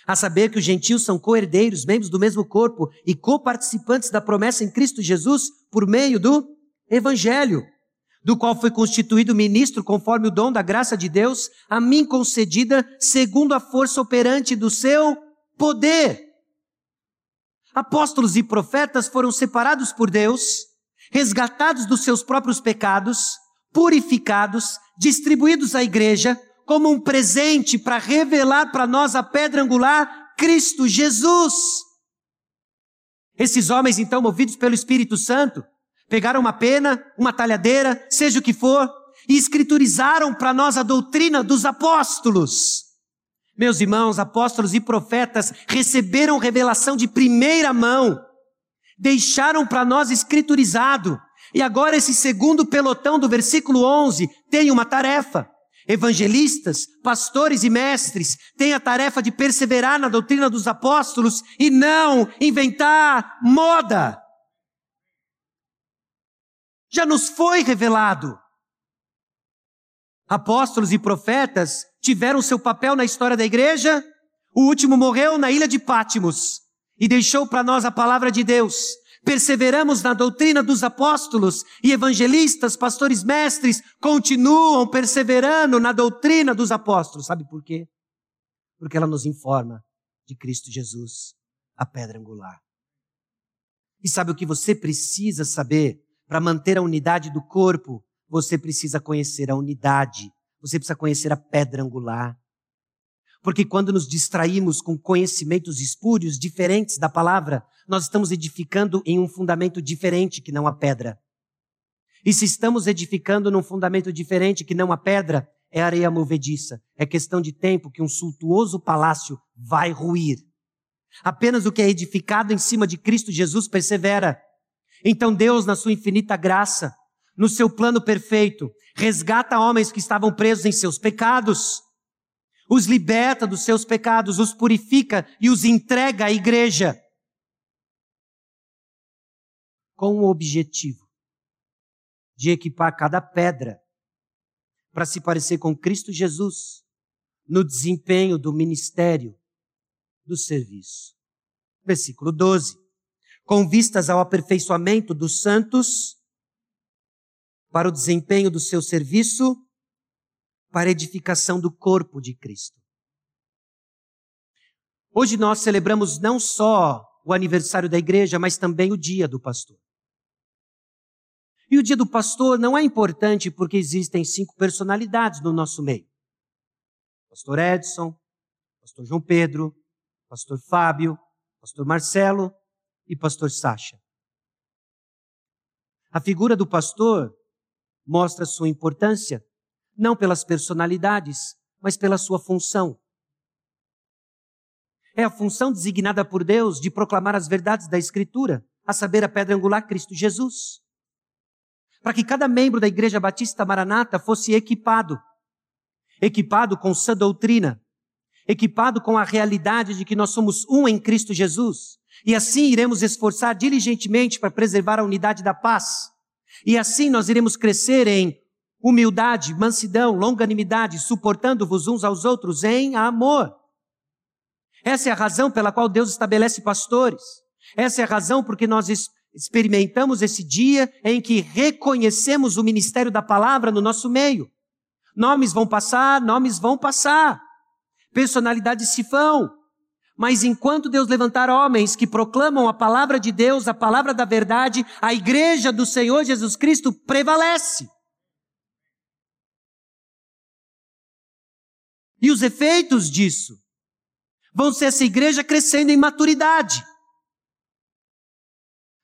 a saber que os gentios são co-herdeiros, membros do mesmo corpo e co-participantes da promessa em Cristo Jesus por meio do Evangelho do qual foi constituído ministro conforme o dom da graça de Deus, a mim concedida segundo a força operante do seu poder. Apóstolos e profetas foram separados por Deus, resgatados dos seus próprios pecados, purificados, distribuídos à igreja como um presente para revelar para nós a pedra angular, Cristo Jesus. Esses homens, então, movidos pelo Espírito Santo, Pegaram uma pena, uma talhadeira, seja o que for, e escriturizaram para nós a doutrina dos apóstolos. Meus irmãos, apóstolos e profetas receberam revelação de primeira mão, deixaram para nós escriturizado. E agora esse segundo pelotão do versículo 11 tem uma tarefa. Evangelistas, pastores e mestres têm a tarefa de perseverar na doutrina dos apóstolos e não inventar moda já nos foi revelado. Apóstolos e profetas tiveram seu papel na história da igreja. O último morreu na ilha de Pátimos e deixou para nós a palavra de Deus. Perseveramos na doutrina dos apóstolos e evangelistas, pastores mestres continuam perseverando na doutrina dos apóstolos. Sabe por quê? Porque ela nos informa de Cristo Jesus, a pedra angular. E sabe o que você precisa saber para manter a unidade do corpo, você precisa conhecer a unidade, você precisa conhecer a pedra angular. Porque quando nos distraímos com conhecimentos espúrios, diferentes da palavra, nós estamos edificando em um fundamento diferente que não a pedra. E se estamos edificando num fundamento diferente que não a pedra, é areia movediça. É questão de tempo que um suntuoso palácio vai ruir. Apenas o que é edificado em cima de Cristo Jesus persevera. Então Deus, na sua infinita graça, no seu plano perfeito, resgata homens que estavam presos em seus pecados, os liberta dos seus pecados, os purifica e os entrega à igreja. Com o objetivo de equipar cada pedra para se parecer com Cristo Jesus no desempenho do ministério do serviço. Versículo 12 com vistas ao aperfeiçoamento dos santos, para o desempenho do seu serviço, para a edificação do corpo de Cristo. Hoje nós celebramos não só o aniversário da igreja, mas também o dia do pastor. E o dia do pastor não é importante porque existem cinco personalidades no nosso meio: Pastor Edson, Pastor João Pedro, Pastor Fábio, Pastor Marcelo e Pastor Sacha. A figura do pastor mostra sua importância, não pelas personalidades, mas pela sua função. É a função designada por Deus de proclamar as verdades da Escritura, a saber, a pedra angular Cristo Jesus. Para que cada membro da Igreja Batista Maranata fosse equipado, equipado com sã doutrina, equipado com a realidade de que nós somos um em Cristo Jesus, e assim iremos esforçar diligentemente para preservar a unidade da paz. E assim nós iremos crescer em humildade, mansidão, longanimidade, suportando-vos uns aos outros em amor. Essa é a razão pela qual Deus estabelece pastores. Essa é a razão porque nós experimentamos esse dia em que reconhecemos o ministério da palavra no nosso meio. Nomes vão passar, nomes vão passar. Personalidades se vão. Mas enquanto Deus levantar homens que proclamam a palavra de Deus, a palavra da verdade, a igreja do Senhor Jesus Cristo prevalece. E os efeitos disso vão ser essa igreja crescendo em maturidade.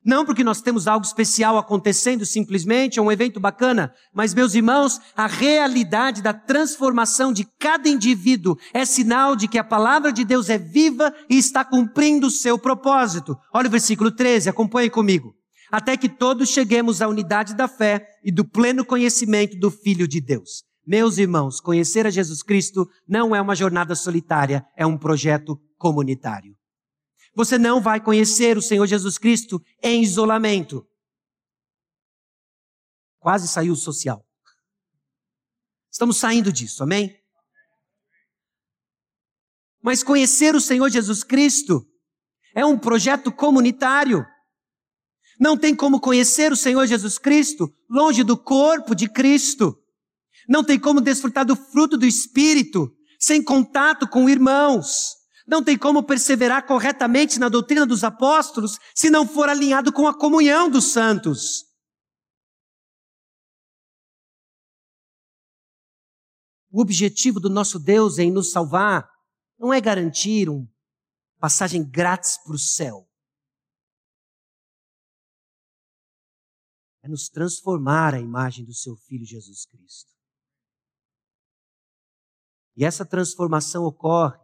Não porque nós temos algo especial acontecendo simplesmente, é um evento bacana, mas meus irmãos, a realidade da transformação de cada indivíduo é sinal de que a palavra de Deus é viva e está cumprindo o seu propósito. Olha o versículo 13, acompanhe comigo. Até que todos cheguemos à unidade da fé e do pleno conhecimento do Filho de Deus. Meus irmãos, conhecer a Jesus Cristo não é uma jornada solitária, é um projeto comunitário. Você não vai conhecer o Senhor Jesus Cristo em isolamento. Quase saiu social. Estamos saindo disso, amém? Mas conhecer o Senhor Jesus Cristo é um projeto comunitário. Não tem como conhecer o Senhor Jesus Cristo longe do corpo de Cristo. Não tem como desfrutar do fruto do Espírito sem contato com irmãos. Não tem como perseverar corretamente na doutrina dos apóstolos se não for alinhado com a comunhão dos santos. O objetivo do nosso Deus em nos salvar não é garantir uma passagem grátis para o céu. É nos transformar à imagem do seu Filho Jesus Cristo. E essa transformação ocorre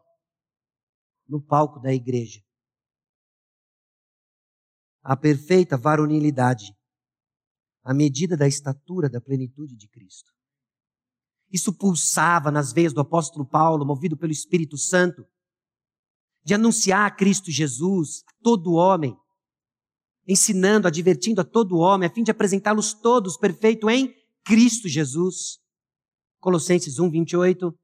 no palco da igreja. A perfeita varonilidade, a medida da estatura da plenitude de Cristo. Isso pulsava nas veias do apóstolo Paulo, movido pelo Espírito Santo, de anunciar a Cristo Jesus a todo homem, ensinando, advertindo a todo homem, a fim de apresentá-los todos perfeitos em Cristo Jesus. Colossenses 1, 28.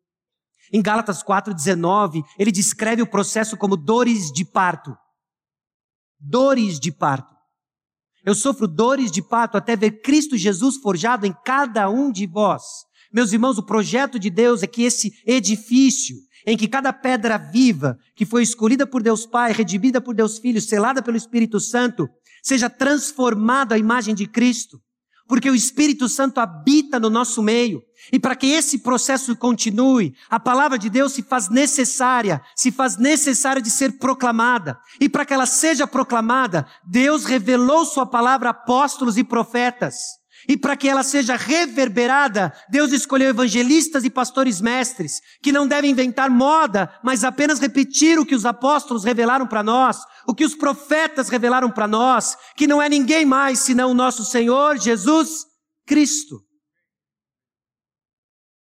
Em Gálatas 4,19, ele descreve o processo como dores de parto. Dores de parto. Eu sofro dores de parto até ver Cristo Jesus forjado em cada um de vós. Meus irmãos, o projeto de Deus é que esse edifício, em que cada pedra viva, que foi escolhida por Deus Pai, redimida por Deus Filho, selada pelo Espírito Santo, seja transformado à imagem de Cristo porque o Espírito Santo habita no nosso meio. E para que esse processo continue, a palavra de Deus se faz necessária, se faz necessária de ser proclamada. E para que ela seja proclamada, Deus revelou sua palavra a apóstolos e profetas. E para que ela seja reverberada, Deus escolheu evangelistas e pastores mestres, que não devem inventar moda, mas apenas repetir o que os apóstolos revelaram para nós, o que os profetas revelaram para nós, que não é ninguém mais senão o nosso Senhor Jesus Cristo.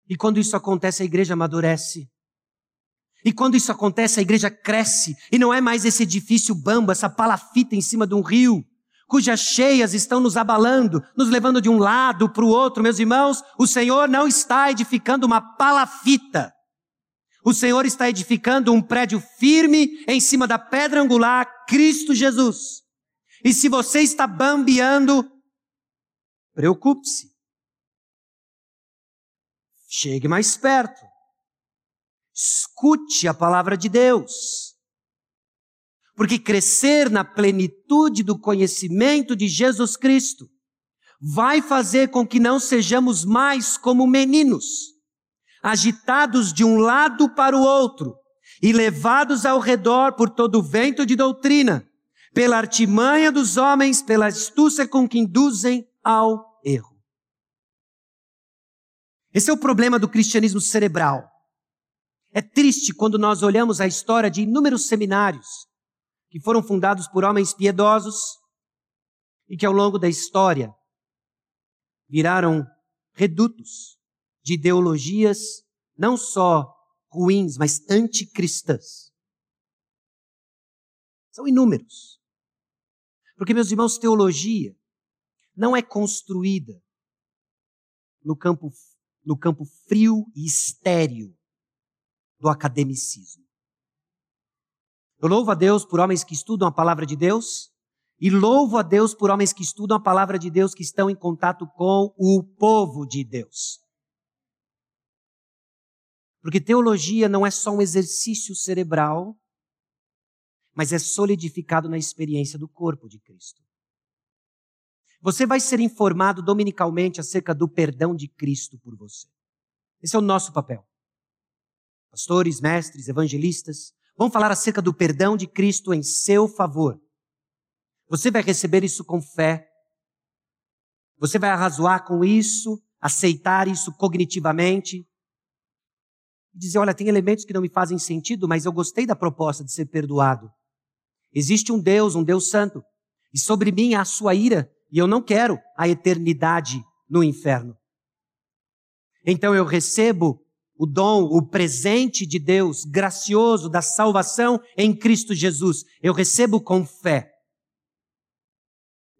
E quando isso acontece, a igreja amadurece. E quando isso acontece, a igreja cresce. E não é mais esse edifício bamba, essa palafita em cima de um rio cujas cheias estão nos abalando, nos levando de um lado para o outro. Meus irmãos, o Senhor não está edificando uma palafita. O Senhor está edificando um prédio firme em cima da pedra angular, Cristo Jesus. E se você está bambeando, preocupe-se. Chegue mais perto. Escute a palavra de Deus. Porque crescer na plenitude do conhecimento de Jesus Cristo vai fazer com que não sejamos mais como meninos, agitados de um lado para o outro e levados ao redor por todo o vento de doutrina, pela artimanha dos homens, pela astúcia com que induzem ao erro. Esse é o problema do cristianismo cerebral. É triste quando nós olhamos a história de inúmeros seminários que foram fundados por homens piedosos e que ao longo da história viraram redutos de ideologias não só ruins, mas anticristãs. São inúmeros. Porque, meus irmãos, teologia não é construída no campo, no campo frio e estéril do academicismo. Eu louvo a Deus por homens que estudam a palavra de Deus e louvo a Deus por homens que estudam a palavra de Deus, que estão em contato com o povo de Deus. Porque teologia não é só um exercício cerebral, mas é solidificado na experiência do corpo de Cristo. Você vai ser informado dominicalmente acerca do perdão de Cristo por você. Esse é o nosso papel. Pastores, mestres, evangelistas, vão falar acerca do perdão de Cristo em seu favor. Você vai receber isso com fé. Você vai arrazoar com isso, aceitar isso cognitivamente. E dizer: olha, tem elementos que não me fazem sentido, mas eu gostei da proposta de ser perdoado. Existe um Deus, um Deus santo, e sobre mim há a sua ira, e eu não quero a eternidade no inferno. Então eu recebo o dom, o presente de Deus gracioso da salvação em Cristo Jesus. Eu recebo com fé.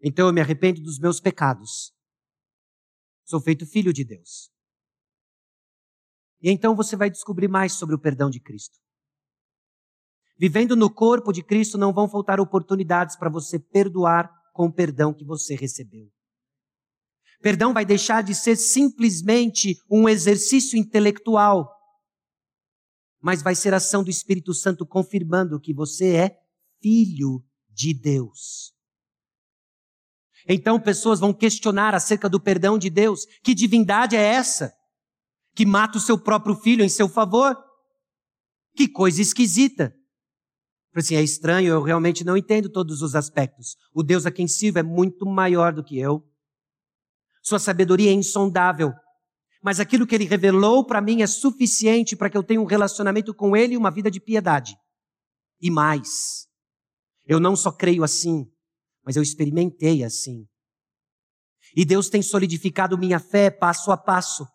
Então eu me arrependo dos meus pecados. Sou feito filho de Deus. E então você vai descobrir mais sobre o perdão de Cristo. Vivendo no corpo de Cristo, não vão faltar oportunidades para você perdoar com o perdão que você recebeu. Perdão vai deixar de ser simplesmente um exercício intelectual, mas vai ser ação do Espírito Santo confirmando que você é filho de Deus. Então pessoas vão questionar acerca do perdão de Deus. Que divindade é essa? Que mata o seu próprio filho em seu favor? Que coisa esquisita. Assim, é estranho, eu realmente não entendo todos os aspectos. O Deus a quem sirvo é muito maior do que eu. Sua sabedoria é insondável. Mas aquilo que ele revelou para mim é suficiente para que eu tenha um relacionamento com ele e uma vida de piedade. E mais, eu não só creio assim, mas eu experimentei assim. E Deus tem solidificado minha fé passo a passo,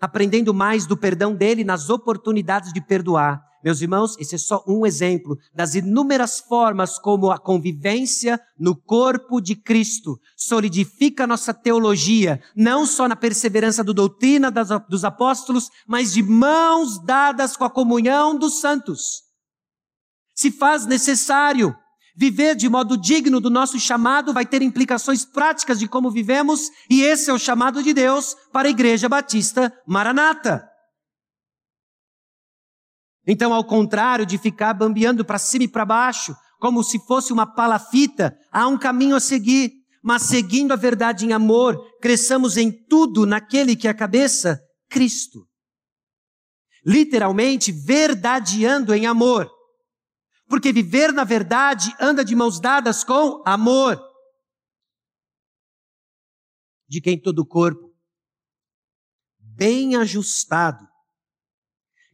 aprendendo mais do perdão dele nas oportunidades de perdoar. Meus irmãos, esse é só um exemplo das inúmeras formas como a convivência no corpo de Cristo solidifica nossa teologia, não só na perseverança do doutrina dos apóstolos, mas de mãos dadas com a comunhão dos santos. Se faz necessário Viver de modo digno do nosso chamado vai ter implicações práticas de como vivemos, e esse é o chamado de Deus para a Igreja Batista Maranata. Então, ao contrário de ficar bambeando para cima e para baixo, como se fosse uma palafita, há um caminho a seguir, mas seguindo a verdade em amor, cresçamos em tudo naquele que é a cabeça, Cristo. Literalmente, verdadeando em amor. Porque viver na verdade anda de mãos dadas com amor. De quem todo o corpo, bem ajustado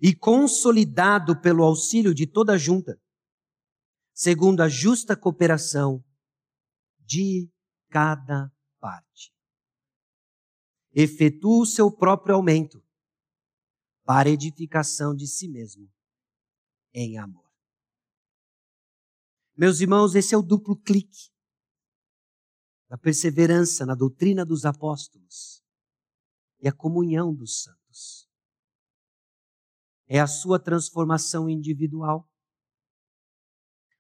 e consolidado pelo auxílio de toda a junta, segundo a justa cooperação de cada parte. Efetua o seu próprio aumento para edificação de si mesmo em amor. Meus irmãos, esse é o duplo clique da perseverança na doutrina dos apóstolos e a comunhão dos santos. É a sua transformação individual.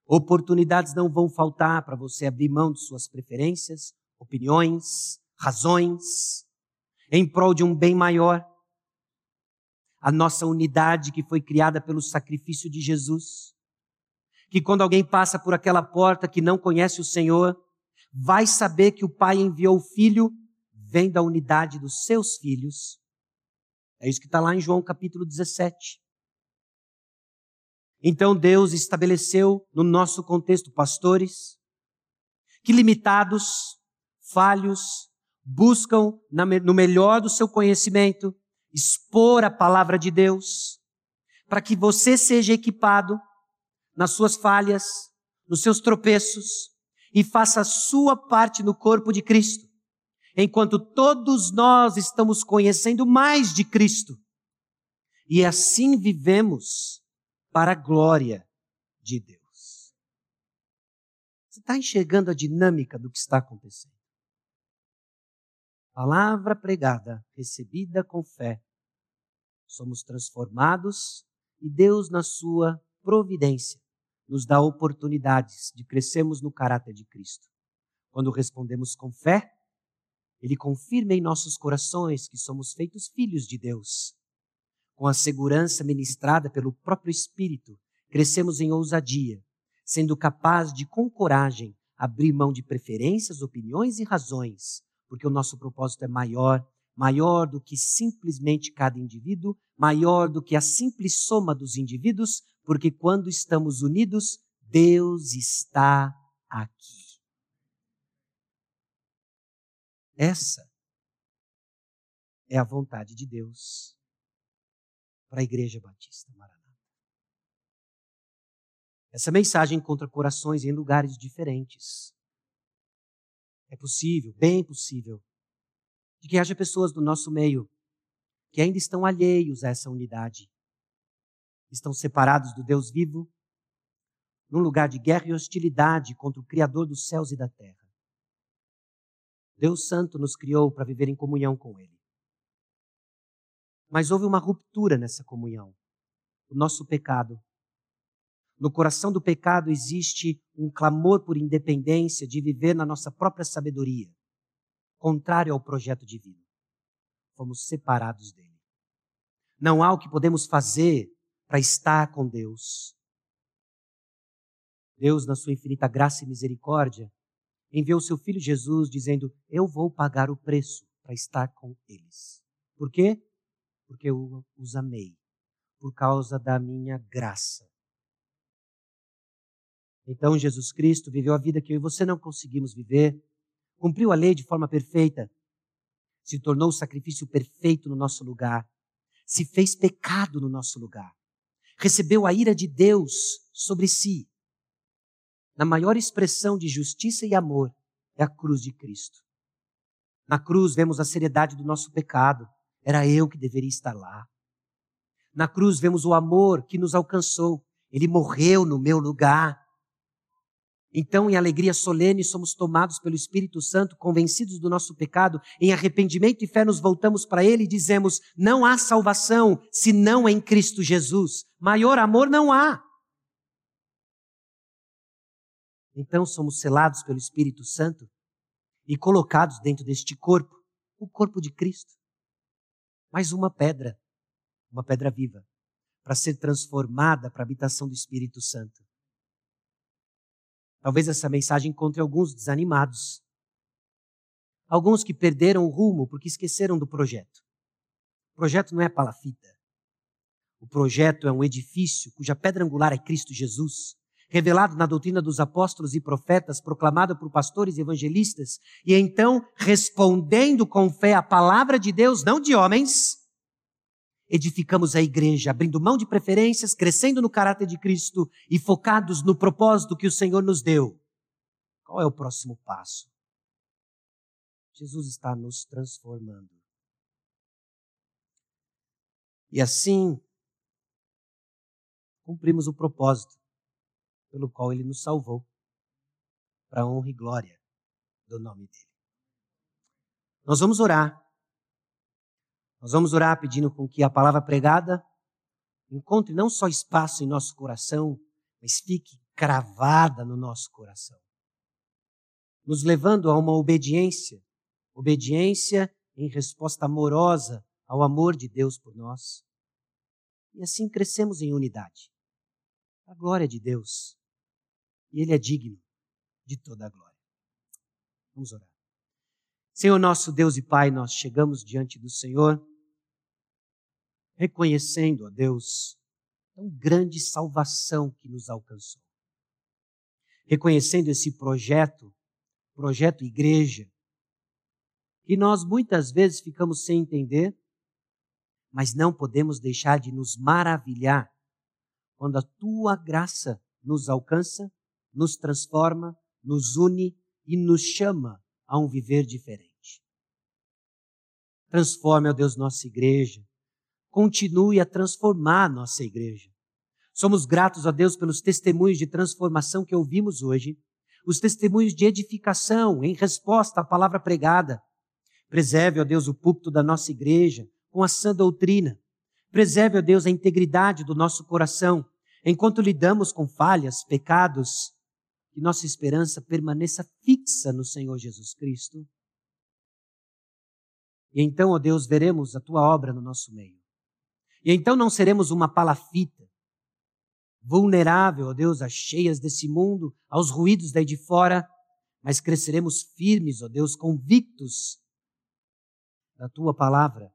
Oportunidades não vão faltar para você abrir mão de suas preferências, opiniões, razões, em prol de um bem maior. A nossa unidade que foi criada pelo sacrifício de Jesus que quando alguém passa por aquela porta que não conhece o Senhor, vai saber que o Pai enviou o Filho vem da unidade dos seus filhos. É isso que está lá em João capítulo 17. Então Deus estabeleceu no nosso contexto pastores que limitados, falhos, buscam no melhor do seu conhecimento expor a palavra de Deus, para que você seja equipado nas suas falhas, nos seus tropeços e faça a sua parte no corpo de Cristo, enquanto todos nós estamos conhecendo mais de Cristo. E assim vivemos para a glória de Deus. Você está enxergando a dinâmica do que está acontecendo? Palavra pregada, recebida com fé. Somos transformados e Deus, na sua providência, nos dá oportunidades de crescermos no caráter de Cristo. Quando respondemos com fé, Ele confirma em nossos corações que somos feitos filhos de Deus. Com a segurança ministrada pelo próprio Espírito, crescemos em ousadia sendo capaz de, com coragem, abrir mão de preferências, opiniões e razões, porque o nosso propósito é maior, maior do que simplesmente cada indivíduo, maior do que a simples soma dos indivíduos, porque quando estamos unidos, Deus está aqui. Essa é a vontade de Deus para a Igreja Batista Maranhão. Essa mensagem encontra corações em lugares diferentes. É possível, bem possível, de que haja pessoas do nosso meio que ainda estão alheios a essa unidade. Estão separados do Deus vivo, num lugar de guerra e hostilidade contra o Criador dos céus e da terra. Deus Santo nos criou para viver em comunhão com Ele. Mas houve uma ruptura nessa comunhão. O nosso pecado no coração do pecado existe um clamor por independência, de viver na nossa própria sabedoria, contrário ao projeto divino. Fomos separados dele. Não há o que podemos fazer para estar com Deus. Deus, na sua infinita graça e misericórdia, enviou seu filho Jesus dizendo: Eu vou pagar o preço para estar com eles. Por quê? Porque eu os amei, por causa da minha graça então Jesus Cristo viveu a vida que eu e você não conseguimos viver, cumpriu a lei de forma perfeita, se tornou o sacrifício perfeito no nosso lugar, se fez pecado no nosso lugar, recebeu a ira de Deus sobre si. Na maior expressão de justiça e amor é a cruz de Cristo. Na cruz vemos a seriedade do nosso pecado. Era eu que deveria estar lá. Na cruz vemos o amor que nos alcançou. Ele morreu no meu lugar. Então, em alegria solene, somos tomados pelo Espírito Santo, convencidos do nosso pecado, em arrependimento e fé nos voltamos para Ele e dizemos: não há salvação se não em Cristo Jesus. Maior amor não há. Então, somos selados pelo Espírito Santo e colocados dentro deste corpo, o corpo de Cristo. Mais uma pedra, uma pedra viva, para ser transformada para a habitação do Espírito Santo. Talvez essa mensagem encontre alguns desanimados. Alguns que perderam o rumo porque esqueceram do projeto. O projeto não é palafita. O projeto é um edifício cuja pedra angular é Cristo Jesus, revelado na doutrina dos apóstolos e profetas, proclamado por pastores e evangelistas, e então respondendo com fé à palavra de Deus, não de homens, edificamos a igreja, abrindo mão de preferências, crescendo no caráter de Cristo e focados no propósito que o Senhor nos deu. Qual é o próximo passo? Jesus está nos transformando. E assim, cumprimos o propósito pelo qual ele nos salvou, para a honra e glória do nome dele. Nós vamos orar. Nós vamos orar pedindo com que a palavra pregada encontre não só espaço em nosso coração, mas fique cravada no nosso coração. Nos levando a uma obediência, obediência em resposta amorosa ao amor de Deus por nós. E assim crescemos em unidade. A glória de Deus. E Ele é digno de toda a glória. Vamos orar. Senhor nosso Deus e Pai, nós chegamos diante do Senhor, reconhecendo, ó Deus, tão grande salvação que nos alcançou. Reconhecendo esse projeto, projeto igreja, que nós muitas vezes ficamos sem entender, mas não podemos deixar de nos maravilhar quando a tua graça nos alcança, nos transforma, nos une e nos chama a um viver diferente. Transforme, ó Deus, nossa igreja. Continue a transformar nossa igreja. Somos gratos a Deus pelos testemunhos de transformação que ouvimos hoje, os testemunhos de edificação em resposta à palavra pregada. Preserve, ó Deus, o púlpito da nossa igreja com a sã doutrina. Preserve, ó Deus, a integridade do nosso coração, enquanto lidamos com falhas, pecados, que nossa esperança permaneça fixa no Senhor Jesus Cristo. E então, ó Deus, veremos a tua obra no nosso meio. E então não seremos uma palafita, vulnerável, ó Deus, às cheias desse mundo, aos ruídos daí de fora, mas cresceremos firmes, ó Deus, convictos da tua palavra,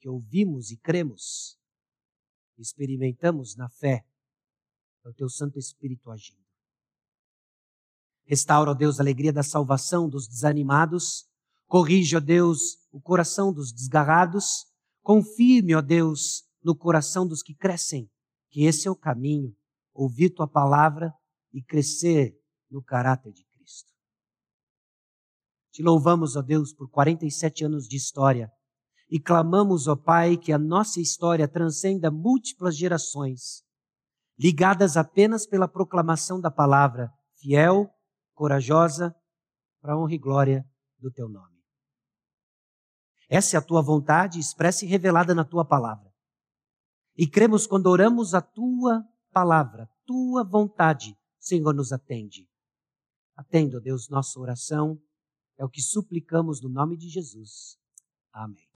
que ouvimos e cremos, experimentamos na fé é o teu Santo Espírito agindo. Restaura, ó Deus, a alegria da salvação dos desanimados. Corrige, ó Deus, o coração dos desgarrados. Confirme, ó Deus, no coração dos que crescem, que esse é o caminho, ouvir tua palavra e crescer no caráter de Cristo. Te louvamos, ó Deus, por 47 anos de história e clamamos, ó Pai, que a nossa história transcenda múltiplas gerações ligadas apenas pela proclamação da palavra, fiel, corajosa, para honra e glória do teu nome. Essa é a tua vontade expressa e revelada na tua palavra. E cremos quando oramos a tua palavra, tua vontade, Senhor, nos atende. Atenda, Deus, nossa oração, é o que suplicamos no nome de Jesus. Amém.